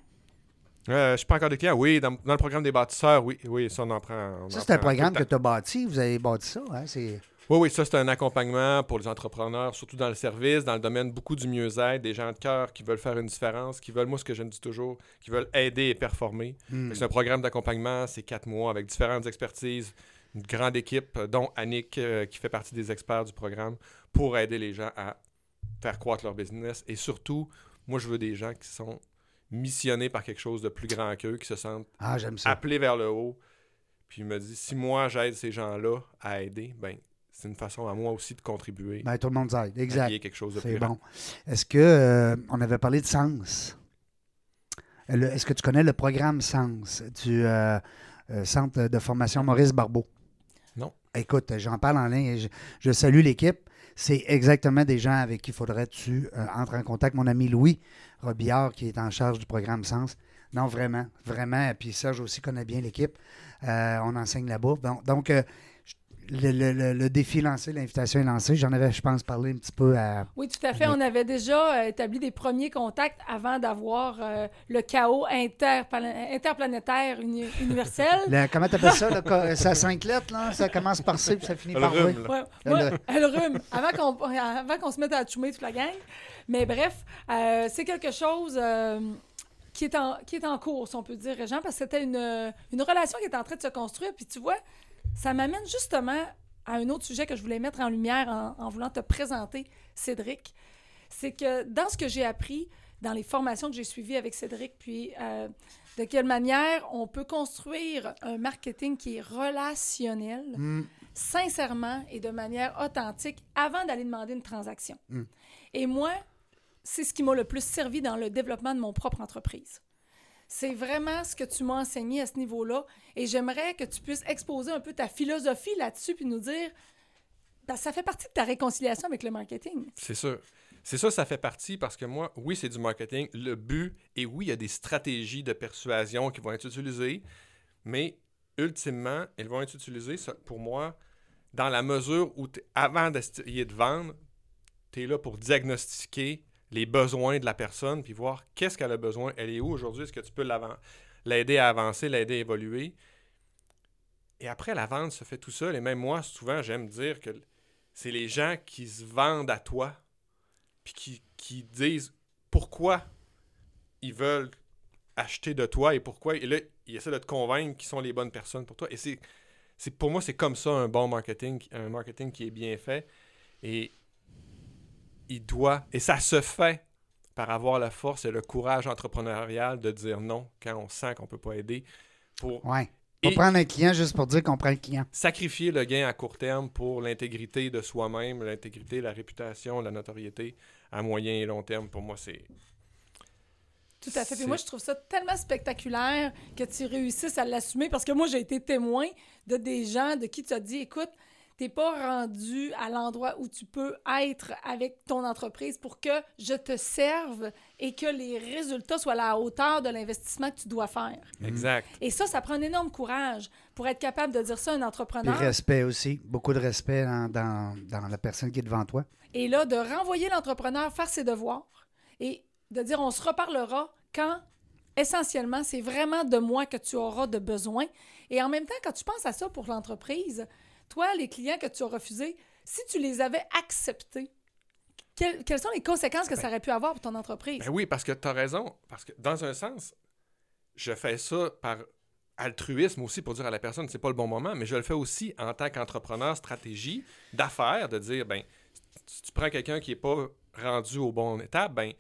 Euh, je suis pas encore de clients. Oui, dans, dans le programme des bâtisseurs, oui, oui, ça, on en prend. on Ça, c'est un programme que tu as bâti. Vous avez bâti ça. Hein? C'est... Oui, oui, ça, c'est un accompagnement pour les entrepreneurs, surtout dans le service, dans le domaine beaucoup du mieux-être, des gens de cœur qui veulent faire une différence, qui veulent, moi, ce que je dis toujours, qui veulent aider et performer. Hmm. C'est un programme d'accompagnement, c'est quatre mois avec différentes expertises, une grande équipe, dont Annick, euh, qui fait partie des experts du programme, pour aider les gens à faire croître leur business. Et surtout, moi, je veux des gens qui sont missionnés par quelque chose de plus grand qu'eux, qui se sentent Ah, j'aime ça. appelé vers le haut. Puis il me dit, si moi j'aide ces gens-là à aider, ben c'est une façon à moi aussi de contribuer Ben, tout le monde aide. Exact. quelque chose de C'est plus bon. Est-ce que euh, on avait parlé de Sens? Est-ce que tu connais le programme Sens? Du euh, euh, Centre de formation Maurice Barbeau? Non. Écoute, j'en parle en ligne et je, je salue l'équipe. C'est exactement des gens avec qui il faudrait que tu euh, entres en contact. Mon ami Louis Robillard, qui est en charge du programme Sens. Non, vraiment, vraiment. Puis Serge aussi connaît bien l'équipe. Euh, on enseigne là-bas. Donc, donc, euh, le, le- le- le défi lancé, l'invitation est lancée. J'en avais, je pense, parlé un petit peu à, Oui, tout à fait. On avait déjà euh, établi des premiers contacts avant d'avoir euh, le chaos interpla- interplanétaire uni- universel. Le- comment t'appelles ça? là, co- C'est à cinq lettres, là? Ça commence par C puis ça finit Le par rhume, V. Ouais, Le- rhume. Avant qu'on, avant qu'on se mette à choumer toute la gang. Mais bref, euh, c'est quelque chose euh, qui, est en, qui est en cours, si on peut dire, Régent, parce que c'était une, une relation qui est en train de se construire. Puis tu vois, ça m'amène justement à un autre sujet que je voulais mettre en lumière en, en voulant te présenter, Cédric. C'est que dans ce que j'ai appris, dans les formations que j'ai suivies avec Cédric, puis euh, de quelle manière on peut construire un marketing qui est relationnel Hmm. sincèrement et de manière authentique avant d'aller demander une transaction. Mm. Et moi, c'est ce qui m'a le plus servi dans le développement de mon propre entreprise. C'est vraiment ce que tu m'as enseigné à ce niveau-là et j'aimerais que tu puisses exposer un peu ta philosophie là-dessus puis nous dire ben, ça fait partie de ta réconciliation avec le marketing. C'est sûr. C'est ça, ça fait partie parce que moi, oui, c'est du marketing. Le but, et oui, il y a des stratégies de persuasion qui vont être utilisées, mais ultimement, elles vont être utilisées, pour moi, dans la mesure où, avant d'essayer de vendre, tu es là pour diagnostiquer les besoins de la personne, puis voir qu'est-ce qu'elle a besoin, elle est où aujourd'hui, est-ce que tu peux l'aider à avancer, l'aider à évoluer. Et après, la vente se fait tout seul. Et même moi, souvent, j'aime dire que c'est les gens qui se vendent à toi, puis qui, disent pourquoi ils veulent acheter de toi et pourquoi. Et là, ils essaient de te convaincre qu'ils sont les bonnes personnes pour toi. Et c'est pour moi, c'est comme ça un bon marketing, un marketing qui est bien fait. Et il doit, et ça se fait par avoir la force et le courage entrepreneurial de dire non quand on sent qu'on ne peut pas aider pour Ouais. Prendre un client juste pour dire qu'on prend un client. sacrifier le gain à court terme pour l'intégrité de soi-même, l'intégrité, la réputation, la notoriété à moyen et long terme, pour moi, c'est. Tout à fait. Puis moi, je trouve ça tellement spectaculaire que tu réussisses à l'assumer parce que moi, j'ai été témoin de des gens de qui tu as dit écoute, t'es pas rendu à l'endroit où tu peux être avec ton entreprise pour que je te serve et que les résultats soient à la hauteur de l'investissement que tu dois faire. Exact. Et ça, ça prend un énorme courage pour être capable de dire ça à un Puis entrepreneur. respect aussi. Beaucoup de respect dans, dans- dans la personne qui est devant toi. Et là, de renvoyer l'entrepreneur faire ses devoirs et de dire on se reparlera quand essentiellement c'est vraiment de moi que tu auras de besoin. Et en même temps, quand tu penses à ça pour l'entreprise, toi, les clients que tu as refusés, si tu les avais acceptés, quelles, quelles sont les conséquences que ça aurait pu avoir pour ton entreprise? Ben oui, parce que tu as raison. Parce que dans un sens, je fais ça par altruisme aussi pour dire à la personne c'est pas le bon moment, mais je le fais aussi en tant qu'entrepreneur stratégie d'affaires, de dire ben si tu prends quelqu'un qui est pas rendu au bon étape, ben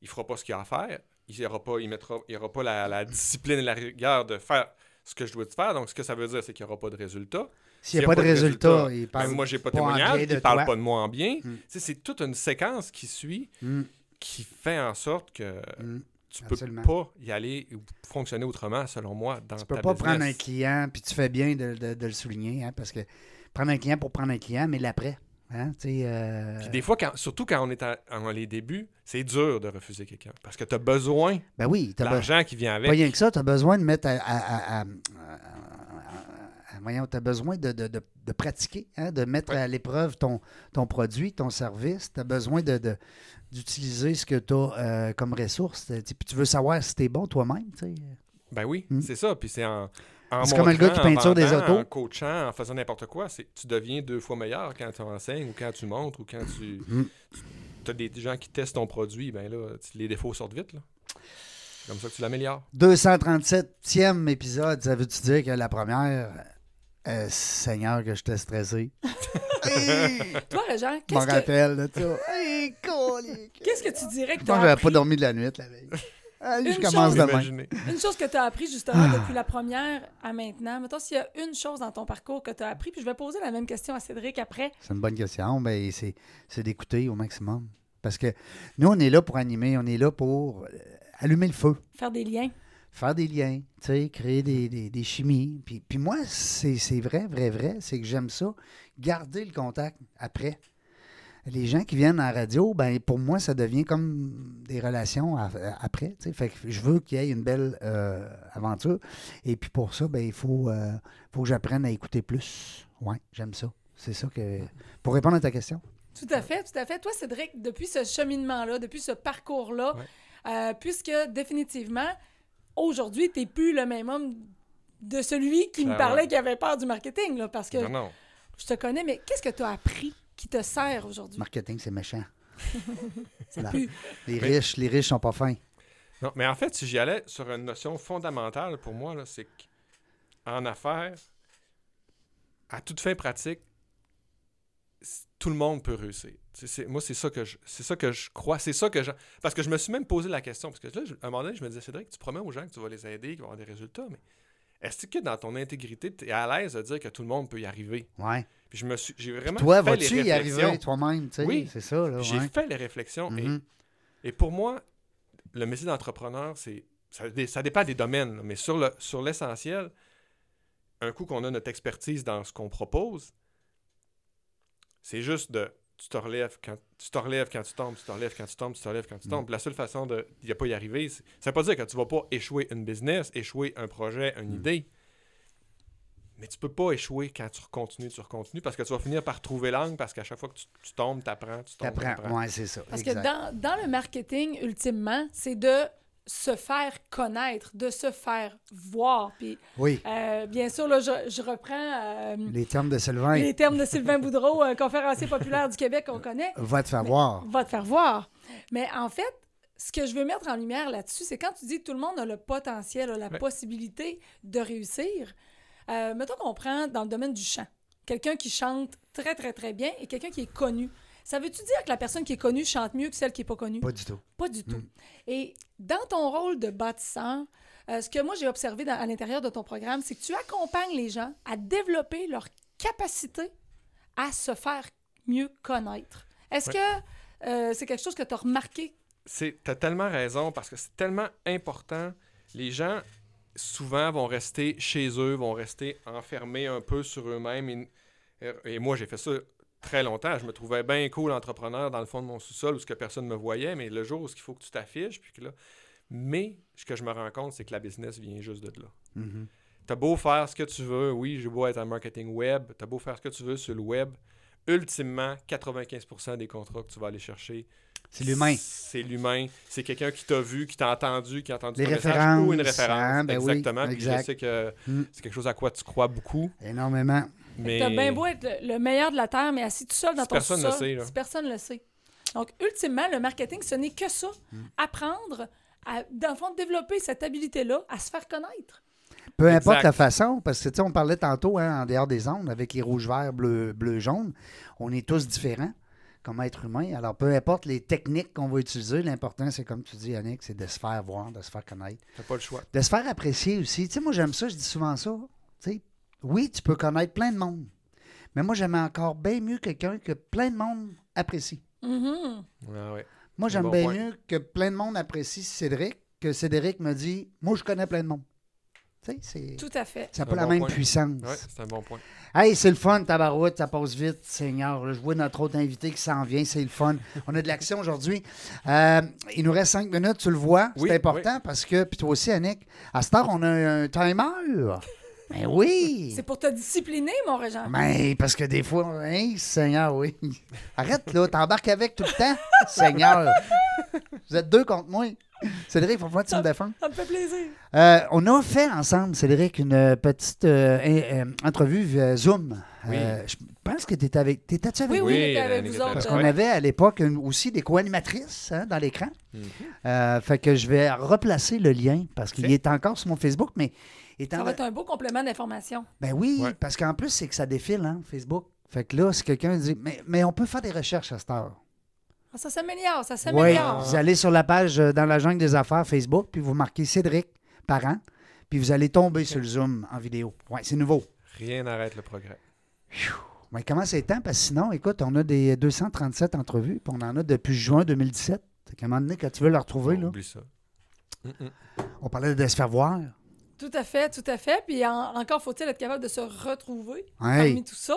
il fera pas ce qu'il a à faire, il aura pas, il mettra, il aura pas la, la discipline et la rigueur de faire ce que je dois te faire. Donc ce que ça veut dire, c'est qu'il n'y aura pas de résultat. S'il n'y a pas de résultat, il ben, parle moi j'ai pas de témoignage, il parle toi. pas de moi en bien. Mm. Sais, c'est toute une séquence qui suit Mm, qui fait en sorte que mm. tu peux Absolument. pas y aller ou fonctionner autrement, selon moi, dans Tu ta peux pas business. prendre un client, puis tu fais bien de, de- de le souligner, hein, parce que prendre un client pour prendre un client, mais l'après. Hein, euh, Puis des fois, quand- surtout quand on est à- en les débuts, c'est dur de refuser quelqu'un parce que tu as besoin ben oui, l'argent qui vient avec. Pas rien que ça, tu as besoin de mettre à- voyons, tu as besoin de, de- de- de pratiquer, hein, de mettre Ouais. à l'épreuve ton, ton produit, ton service. Tu as besoin de, d'utiliser ce que tu as comme ressource. Puis tu veux savoir si tu es bon toi-même. Ben oui, Mm. c'est ça. Puis c'est en. en C'est comme le gars qui peinture des autos. En coachant, en faisant n'importe quoi, c'est, tu deviens deux fois meilleur quand tu enseignes ou quand tu montres ou quand tu. Mm. Tu as des gens qui testent ton produit, ben là, les défauts sortent vite. Là. C'est comme ça que tu l'améliores. 237e épisode, ça veut-tu dire que la première. Euh, Seigneur, que j'étais stressé. Toi, Réjean, Je m'en qu'est-ce que, rappelle de ça. Hey, colique. qu'est-ce que tu dirais que Je tu as j'avais appris? pas dormi de la nuit la veille. Allez, je Une commence chose- demain. Une chose que tu as appris Ah. justement depuis la première à maintenant. Mettons, s'il y a une chose dans ton parcours que tu as appris, puis je vais poser la même question à Cédric après. C'est une bonne question. Ben, c'est, c'est d'écouter au maximum. Parce que nous, on est là pour animer, on est là pour euh, allumer le feu, Faire des liens. Faire des liens, tu sais, créer des, des- des chimies. Puis, puis moi, c'est, c'est vrai, vrai, vrai, c'est que j'aime ça, garder le contact après. Les gens qui viennent à la radio, ben, pour moi, ça devient comme des relations à- à- après. tu sais. Fait que je veux qu'il y ait une belle euh, aventure. Et puis pour ça, ben, il faut, euh, faut que j'apprenne à écouter plus. Oui, j'aime ça. C'est ça que. Pour répondre à ta question. Tout à fait, tout à fait. Toi, Cédric, depuis ce cheminement-là, depuis ce parcours-là, Ouais. euh, puisque définitivement, aujourd'hui, tu n'es plus le même homme de celui qui me parlait qui avait peur du marketing, là, parce que Non, non. je te connais, mais qu'est-ce que tu as appris qui te sert aujourd'hui? Marketing, c'est méchant. C'est là. plus- Les Mais- riches, les riches sont pas fins. Non, mais en fait, si j'y allais sur une notion fondamentale pour moi, là, c'est qu'en affaires, à toute fin pratique, tout le monde peut réussir. Moi, c'est ça que je, c'est ça que je crois. C'est ça que je, parce que je me suis même posé la question parce que là, je- à un moment donné, je me disais, Cédric, tu promets aux gens que tu vas les aider, qu'ils vont avoir des résultats, mais est-ce que dans ton intégrité, tu es à l'aise de dire que tout le monde peut y arriver? Ouais. Puis je me suis, j'ai vraiment Toi, fait les vas-tu y arriver toi-même? tu sais? Oui. C'est ça, là. J'ai fait les réflexions et Mhm. et pour moi, le métier d'entrepreneur, c'est ça, ça dépend des domaines, mais sur le sur l'essentiel, un coup qu'on a notre expertise dans ce qu'on propose, c'est juste de tu te relèves quand tu te relèves quand tu tombes, tu te relèves quand tu tombes, tu te relèves quand tu Mm. tombes. La seule façon de n'y a pas y arriver, c'est- ça veut pas dire que tu vas pas échouer une business, échouer un projet, une Mm. idée. Mais tu peux pas échouer quand tu continues, tu continues, parce que tu vas finir par trouver l'angle, parce qu'à chaque fois que tu, tu tombes, tu apprends, tu tombes, T'apprends. t'apprends. Ouais, c'est ça. Parce exact. que dans, dans le marketing, ultimement, c'est de se faire connaître, de se faire voir. Puis, Oui, euh, bien sûr, là, je, je reprends euh, les termes de Sylvain, les termes de Sylvain Boudreau, un conférencier populaire du Québec qu'on connaît. va te faire Mais- voir. va te faire voir. Mais en fait, ce que je veux mettre en lumière là-dessus, c'est quand tu dis que tout le monde a le potentiel, a la Ouais. possibilité de réussir. Euh, mettons qu'on prend dans le domaine du chant. Quelqu'un qui chante très, très, très bien et quelqu'un qui est connu. Ça veut-tu dire que la personne qui est connue chante mieux que celle qui n'est pas connue? Pas du tout. Pas du tout. Mm. Et dans ton rôle de bâtisseur, euh, ce que moi j'ai observé dans- à l'intérieur de ton programme, c'est que tu accompagnes les gens à développer leur capacité à se faire mieux connaître. Est-ce Ouais. que euh, c'est quelque chose que tu as remarqué? C'est, t'as tellement raison parce que c'est tellement important. Les gens, souvent, vont rester chez eux, vont rester enfermés un peu sur eux-mêmes. Et moi, j'ai fait ça très longtemps. Je me trouvais bien cool entrepreneur dans le fond de mon sous-sol où ce que personne ne me voyait, mais le jour où il faut que tu t'affiches, puis que là. Mais ce que je me rends compte, c'est que la business vient juste de là. Mhm. T'as beau faire ce que tu veux, oui, j'ai beau être en marketing web, t'as beau faire ce que tu veux sur le web, ultimement, 95% des contrats que tu vas aller chercher, C'est l'humain. C'est l'humain. C'est quelqu'un qui t'a vu, qui t'a entendu, qui a entendu ton message ou une référence. hein, ben oui, Exactement. Puis exact. je sais que Mm. c'est quelque chose à quoi tu crois beaucoup. Énormément. Mais T'as bien beau être le, le meilleur de la Terre, mais assis tout seul dans Si ton personne le sait, là. si personne le sait. Donc, ultimement, le marketing, ce n'est que ça. Hmm. Apprendre, à, dans le fond, développer cette habilité-là à se faire connaître. Peu importe la façon, parce que tu sais, on parlait tantôt hein, en dehors des ondes avec les rouges, verts, bleus, bleus, jaunes. On est tous différents comme être humain. Alors, peu importe les techniques qu'on va utiliser, l'important, c'est comme tu dis, Yannick, c'est de se faire voir, de se faire connaître, t'as pas le choix. de se faire apprécier aussi. Tu sais, moi, j'aime ça, je dis souvent ça. Tu sais, oui, tu peux connaître plein de monde, mais moi, j'aime encore bien mieux quelqu'un que plein de monde apprécie. Mhm. Ah ouais. Moi, j'aime bon bien point. mieux que plein de monde apprécie Cédric que Cédric me dit Moi, je connais plein de monde. Tu sais, c'est- Tout à fait. ça n'a Un pas la bon même point. puissance. Ouais, c'est un bon point. Hey, c'est le fun, tabarouette, ça passe vite, Seigneur. Là, je vois notre autre invité qui s'en vient, c'est le fun. On a de l'action aujourd'hui. Euh, il nous reste cinq minutes, tu le vois. Oui, c'est important parce que, puis toi aussi, Annick, à cette heure, on a un timer. Ben oui. C'est pour te discipliner, mon Régent. Ben, parce que des fois, hein, Seigneur, oui. Arrête, là, t'embarques avec tout le temps, Seigneur. Vous êtes deux contre moi. Cédric, il faut voir que tu me défends. Ça me fait plaisir. Euh, on a fait ensemble, Cédric, une petite euh, euh, entrevue via Zoom. Oui. Euh, je pense que tu étais avec. T'étais-tu avec Oui, nous? oui, était avec vous autres. Parce qu'on avait à l'époque aussi des co-animatrices hein, dans l'écran. Mhm. Euh, fait que je vais replacer le lien parce qu'il est encore sur mon Facebook, mais étant. Ça va être un beau complément d'information. Ben oui, Ouais. parce qu'en plus, c'est que ça défile, hein, Facebook. Fait que là, si quelqu'un dit. Mais, mais on peut faire des recherches à cette heure. Ah, Ça s'améliore, ça Oui, s'améliore. vous allez sur la page euh, dans la jungle des affaires Facebook, puis vous marquez Cédric Parent, puis vous allez tomber sur le Zoom en vidéo. Oui, c'est nouveau. Rien n'arrête le progrès. Mais comment c'est temps? Parce que sinon, écoute, on a des 237 entrevues, puis on en a depuis juin 2017. Fait qu'à un moment donné, quand tu veux le retrouver, là, Oublie ça. On parlait de se faire voir. Tout à fait, tout à fait. Puis en- encore faut-il être capable de se retrouver parmi tout ça.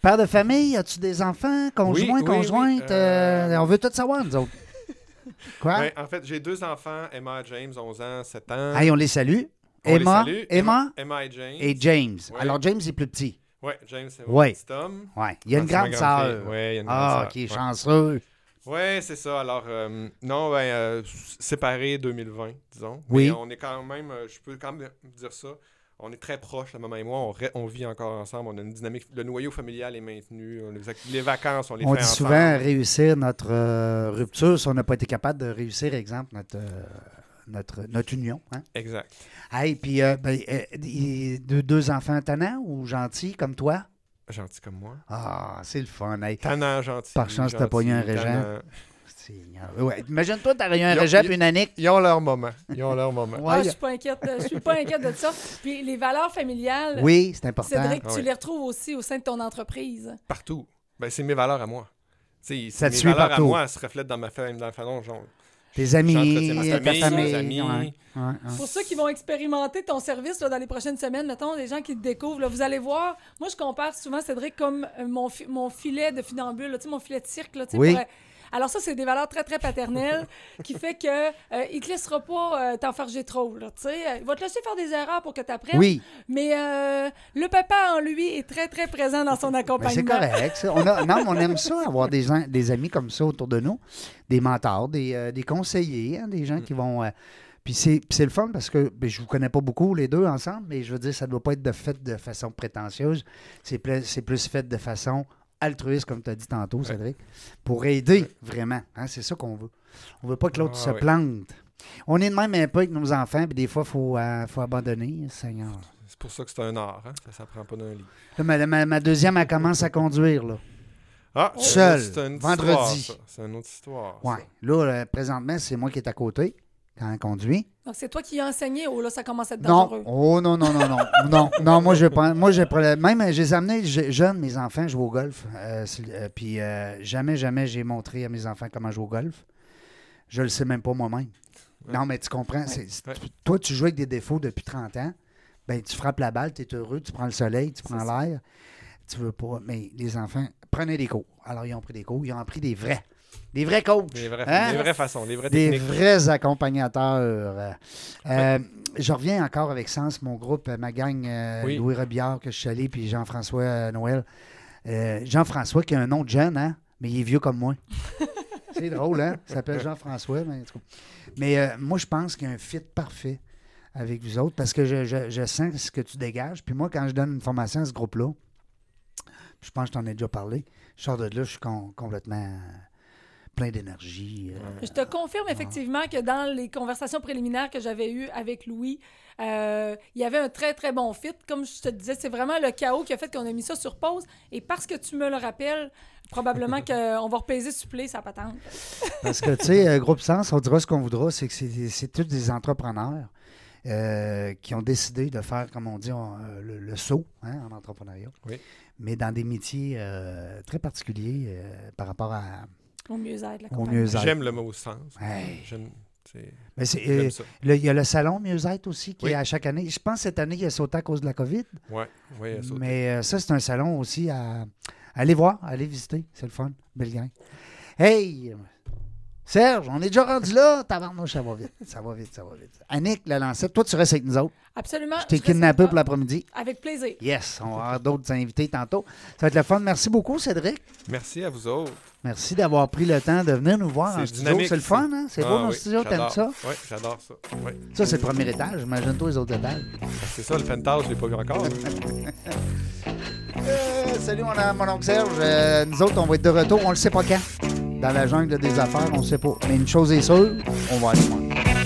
Père de famille, as-tu des enfants? Conjoints, Oui, oui, conjointes? oui, euh, euh, on veut tout savoir, nous autres. Quoi? Ben, en fait, j'ai deux enfants, Emma et James, 11 ans, 7 ans. Hey, on les salue. On les Emma, salue. Emma Emma et James. et James. Ouais. Alors, James est plus petit. Ouais, James, c'est Ouais. mon petit homme. Ouais. Il y a une Ah, grande sœur. il y a une grande Ah, sœur. OK, Ouais. chanceux. Ouais, c'est ça. Alors, euh, non, ben, euh, séparés 2020, disons. Oui. Mais on est quand même, euh, je peux quand même dire ça. On est très proches, la maman et moi. On, vit encore ensemble. On a une dynamique. Le noyau familial est maintenu. On- les, ac- les vacances, on les On fait dit ensemble. souvent réussir notre euh, rupture si on n'a pas été capable de réussir, exemple, notre, euh, notre, notre union. Hein? Exact. Hey, puis euh, ben, deux, deux enfants tannants ou gentils comme toi? Gentil comme moi. Ah, c'est le fun. Hey. Tannant, gentil. Par chance, t'as gentil, pogné un régent. Ouais. Imagine-toi, t'aurais eu un régep, une Annick. Ils ont leur moment. Ils ont leur moment. Ah, Ouais. je suis pas inquiète, je suis pas inquiète de ça. Puis les valeurs familiales, Oui, c'est important. Cédric, Ah tu oui. les retrouves aussi au sein de ton entreprise. Partout. Ben, c'est mes valeurs à moi. Tu sais, Ça te mes suit valeurs partout. à moi elles se reflètent dans ma famille, dans la façon dont j'en- Tes amis, ta famille, famille. mes amis. ouais, ouais, ouais. Pour ceux qui vont expérimenter ton service là, dans les prochaines semaines, mettons, les gens qui te découvrent, là, vous allez voir, moi je compare souvent Cédric comme euh, mon, fi- mon filet de funambule, là, tu sais, mon filet de cirque. Là, tu sais, Oui. pour, euh, alors ça, c'est des valeurs très, très paternelles qui fait que euh, il te laissera pas euh, t'enfarger trop. Là, tu sais. Il va te laisser faire des erreurs pour que tu apprennes. Oui, Mais euh, le papa en lui est très, très présent dans son accompagnement. c'est correct. ça. On a, non, mais on aime ça, avoir des, gens- des amis comme ça autour de nous, des mentors, des, euh, des conseillers, hein, des gens qui vont. euh, puis c'est le fun parce que ben, je vous connais pas beaucoup les deux ensemble, mais je veux dire, ça ne doit pas être de fait de façon prétentieuse. C'est plus, c'est plus fait de façon altruiste, comme tu as dit tantôt, Cédric, pour aider vraiment. hein, c'est ça qu'on veut. On veut pas que l'autre Ah, se oui. plante. On est de même un peu avec nos enfants, puis des fois, il faut, euh, faut abandonner, Seigneur. C'est pour ça que c'est un art. Hein? Ça s'apprend pas d'un lit. Là, ma, ma- ma deuxième, elle commence à conduire, là. Ah, c'est Seul, une autre- c'est une autre vendredi. C'est une autre histoire. Ouais. ça. Là, euh, présentement, c'est moi qui est à côté quand elle conduit. Donc c'est toi qui as enseigné ou là, ça commence à être Non. dangereux? Oh non, non, non, non. non, non, moi, je prends. Moi, j'ai pris- Même, je les ai amenés je- jeunes, mes enfants, jouer au golf. Euh, euh, puis euh, jamais, jamais j'ai montré à mes enfants comment jouer au golf. Je le sais même pas moi-même. Ouais. Non, mais tu comprends. c'est- c'est- Ouais. Toi, tu joues avec des défauts depuis 30 ans. Ben, tu frappes la balle, tu es heureux, tu prends le soleil, tu prends C'est ça. l'air. tu veux pas. Mais les enfants, prenez des cours. Alors, ils ont pris des cours. Ils ont pris des vrais. Des vrais coachs. Les vraies, Hein? vraies façons, vraies Des vrais accompagnateurs. Euh, je reviens encore avec Sens, mon groupe, ma gang, euh, Oui. Louis Robillard, que je suis allé, puis Jean-François euh, Noël. Euh, Jean-François, qui a un nom de jeune, hein? mais il est vieux comme moi. C'est drôle, hein? Il s'appelle Jean-François. Mais. Mais, moi, je pense qu'il y a un fit parfait avec vous autres parce que je, je- je sens ce que tu dégages. Puis moi, quand je donne une formation à ce groupe-là, je pense que je t'en ai déjà parlé, je sors de là, je suis com- complètement plein d'énergie. euh, Je te confirme effectivement que dans les conversations préliminaires que j'avais eues avec Louis, euh, il y avait un très, très bon fit. Comme je te disais, c'est vraiment le chaos qui a fait qu'on a mis ça sur pause. Et parce que tu me le rappelles, probablement qu'on va repaiser supplé sa patente. Parce que, tu sais, euh, Groupe Sens, on dira ce qu'on voudra, c'est que c'est c'est tous des entrepreneurs euh, qui ont décidé de faire, comme on dit, on- le, le saut hein, en entrepreneuriat. Oui. Mais dans des métiers euh, très particuliers euh, par rapport à, Au mieux-être, au. J'aime le mot sens. J'aime Mais c'est, euh, Il y a le salon mieux-être aussi qui Oui. est à chaque année. Je pense que cette année, il a sauté à cause de la COVID. Ouais, ouais, ça. Mais euh, ça, c'est un salon aussi à, à aller voir, à aller visiter. C'est le fun. Belle gang. Hey! Serge, on est déjà rendu là. Tabarnouche, ça va vite. Ça va vite, ça va vite. Annick, la lancette, toi, tu restes avec nous autres. Absolument. Je t'ai kidnappé pour l'après-midi. Avec plaisir. Yes, on va avoir d'autres invités tantôt. Ça va être le fun. Merci beaucoup, Cédric. Merci à vous autres. Merci d'avoir pris le temps de venir nous voir C'est en studio. C'est le fun, hein? C'est beau Ah le oui, studio, t'aimes j'adore. ça? Oui, j'adore ça. Ouais. Ça, c'est le premier étage. Imagine-toi les autres étages. C'est ça, le penthouse, je l'ai pas vu encore. Euh, salut, mon, mon oncle Serge. Euh, nous autres, on va être de retour. On le sait pas quand. Dans la jungle des affaires, on ne sait pas. Mais une chose est sûre, on va aller voir.